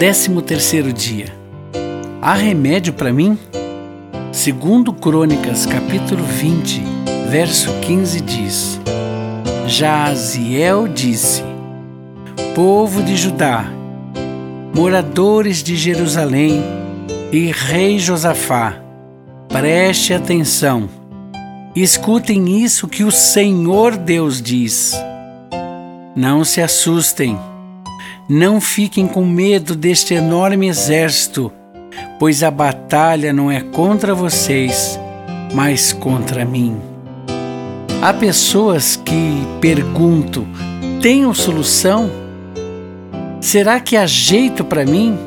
Décimo terceiro dia. Há remédio para mim? Segundo Crônicas, capítulo 20, verso 15 diz: Jaziel disse: Povo de Judá, moradores de Jerusalém e rei Josafá, preste atenção. Escutem isso que o Senhor Deus diz. Não se assustem não fiquem com medo deste enorme exército, pois a batalha não é contra vocês, mas contra mim. Há pessoas que perguntam: tenho solução? Será que há jeito para mim?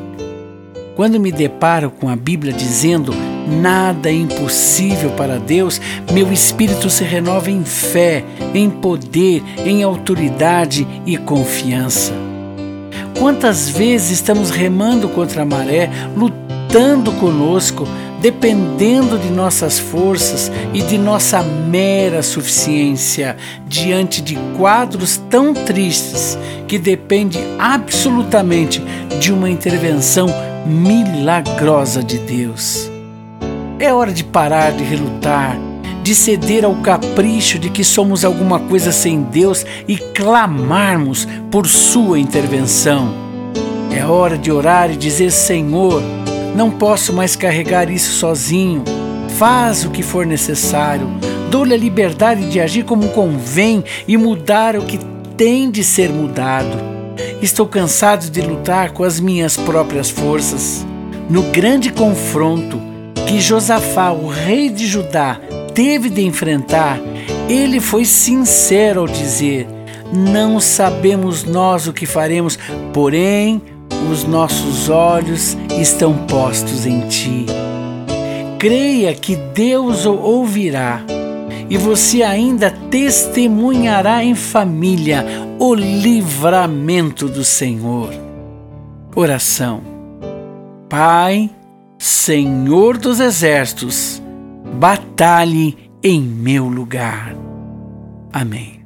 Quando me deparo com a Bíblia dizendo nada é impossível para Deus, meu espírito se renova em fé, em poder, em autoridade e confiança. Quantas vezes estamos remando contra a maré, lutando conosco, dependendo de nossas forças e de nossa mera suficiência diante de quadros tão tristes que depende absolutamente de uma intervenção milagrosa de Deus. É hora de parar de relutar, de ceder ao capricho de que somos alguma coisa sem Deus e clamarmos por Sua intervenção. É hora de orar e dizer: Senhor, não posso mais carregar isso sozinho. Faz o que for necessário. Dou-lhe a liberdade de agir como convém e mudar o que tem de ser mudado. Estou cansado de lutar com as minhas próprias forças. No grande confronto que Josafá, o rei de Judá, teve de enfrentar, ele foi sincero ao dizer: Não sabemos nós o que faremos, porém os nossos olhos estão postos em ti. Creia que Deus o ouvirá e você ainda testemunhará em família o livramento do Senhor. Oração. Pai, Senhor dos exércitos, batalhe em meu lugar. Amém.